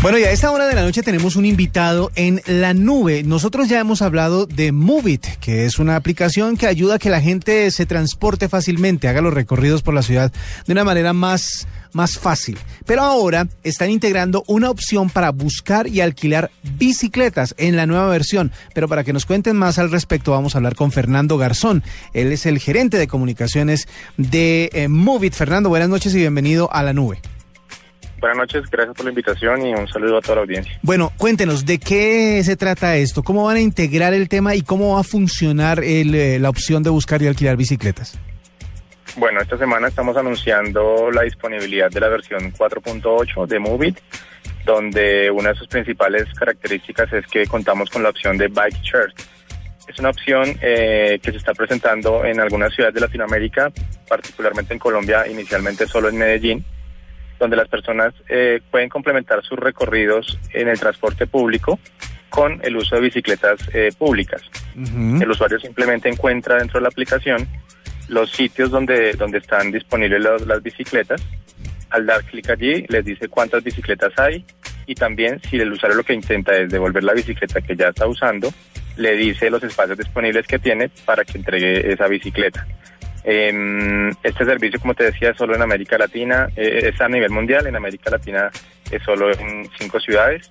Bueno, y a esta hora de la noche tenemos un invitado en la nube. Nosotros ya hemos hablado de Movit, que es una aplicación que ayuda a que la gente se transporte fácilmente, haga los recorridos por la ciudad de una manera más más fácil. Pero ahora están integrando una opción para buscar y alquilar bicicletas en la nueva versión. Pero para que nos cuenten más al respecto, vamos a hablar con Fernando Garzón. Él es el gerente de comunicaciones de eh, Movit. Fernando, buenas noches y bienvenido a la nube. Buenas noches, gracias por la invitación y un saludo a toda la audiencia. Bueno, cuéntenos, ¿de qué se trata esto? ¿Cómo van a integrar el tema y cómo va a funcionar el, eh, la opción de buscar y alquilar bicicletas? Bueno, esta semana estamos anunciando la disponibilidad de la versión 4.8 de Movit, donde una de sus principales características es que contamos con la opción de Bike Share. Es una opción eh, que se está presentando en algunas ciudades de Latinoamérica, particularmente en Colombia, inicialmente solo en Medellín, donde las personas eh, pueden complementar sus recorridos en el transporte público con el uso de bicicletas eh, públicas. El usuario simplemente encuentra dentro de la aplicación los sitios donde, donde están disponibles las bicicletas. Al dar clic allí, les dice cuántas bicicletas hay y también si el usuario lo que intenta es devolver la bicicleta que ya está usando, le dice los espacios disponibles que tiene para que entregue esa bicicleta. Eh, este servicio, como te decía, es solo en América Latina, eh, es a nivel mundial, en América Latina es solo en cinco ciudades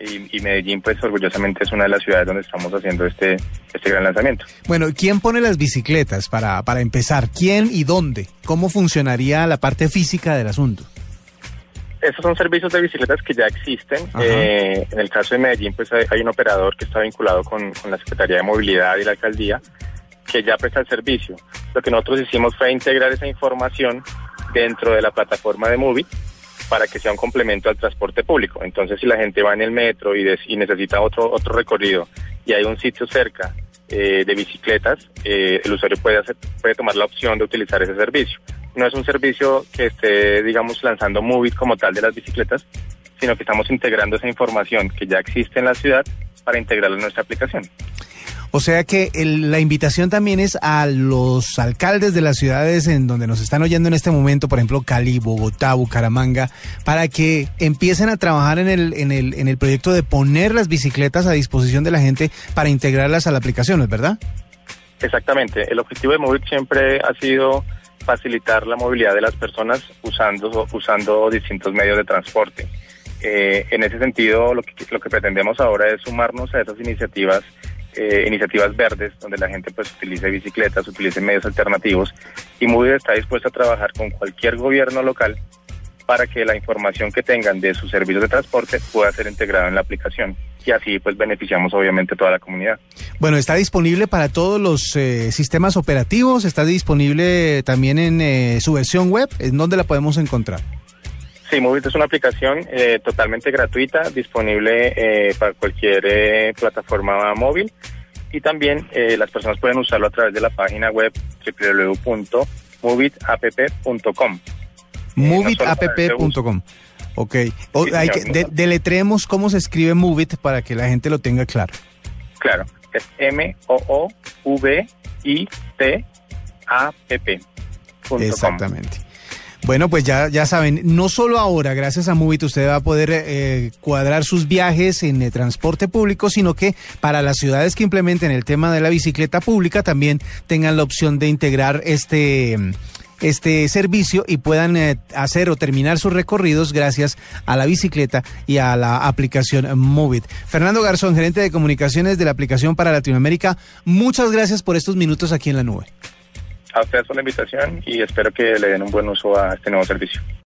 y, y, Medellín, pues orgullosamente es una de las ciudades donde estamos haciendo este, este gran lanzamiento. Bueno, ¿quién pone las bicicletas para, para empezar? ¿Quién y dónde? ¿Cómo funcionaría la parte física del asunto? Esos son servicios de bicicletas que ya existen. Eh, en el caso de Medellín, pues hay, hay un operador que está vinculado con, con, la Secretaría de Movilidad y la Alcaldía que ya presta el servicio. Lo que nosotros hicimos fue integrar esa información dentro de la plataforma de Movit para que sea un complemento al transporte público. Entonces, si la gente va en el metro y, y necesita otro, otro recorrido y hay un sitio cerca eh, de bicicletas, eh, el usuario puede, hacer, puede tomar la opción de utilizar ese servicio. No es un servicio que esté, digamos, lanzando Movit como tal de las bicicletas, sino que estamos integrando esa información que ya existe en la ciudad para integrarla en nuestra aplicación. O sea que el, la invitación también es a los alcaldes de las ciudades en donde nos están oyendo en este momento, por ejemplo, Cali, Bogotá, Bucaramanga, para que empiecen a trabajar en el, en el, en el proyecto de poner las bicicletas a disposición de la gente para integrarlas a la aplicación, ¿es verdad? Exactamente. El objetivo de Movit siempre ha sido facilitar la movilidad de las personas usando, usando distintos medios de transporte. Eh, en ese sentido, lo que, lo que pretendemos ahora es sumarnos a esas iniciativas eh, iniciativas verdes donde la gente pues utilice bicicletas, utilice medios alternativos y Movit está dispuesto a trabajar con cualquier gobierno local para que la información que tengan de sus servicios de transporte pueda ser integrada en la aplicación y así pues beneficiamos obviamente toda la comunidad. Bueno, está disponible para todos los eh, sistemas operativos, está disponible también en eh, su versión web, ¿en dónde la podemos encontrar? Sí, Movit es una aplicación eh, totalmente gratuita, disponible eh, para cualquier eh, plataforma móvil y también las personas pueden usarlo a través de la página web www.movitapp.com. Movitapp.com. Ok. O, sí, hay que, de, deletremos cómo se escribe Movit para que la gente lo tenga claro. Claro, es M-O-O-V-I-T-A-P-P. Exactamente. Bueno, pues ya, ya saben, no solo ahora, gracias a Movit, usted va a poder eh, cuadrar sus viajes en el transporte público, sino que para las ciudades que implementen el tema de la bicicleta pública también tengan la opción de integrar este este servicio y puedan eh, hacer o terminar sus recorridos gracias a la bicicleta y a la aplicación Movit. Fernando Garzón, gerente de comunicaciones de la aplicación para Latinoamérica, muchas gracias por estos minutos aquí en la nube a ustedes por la invitación y espero que le den un buen uso a este nuevo servicio.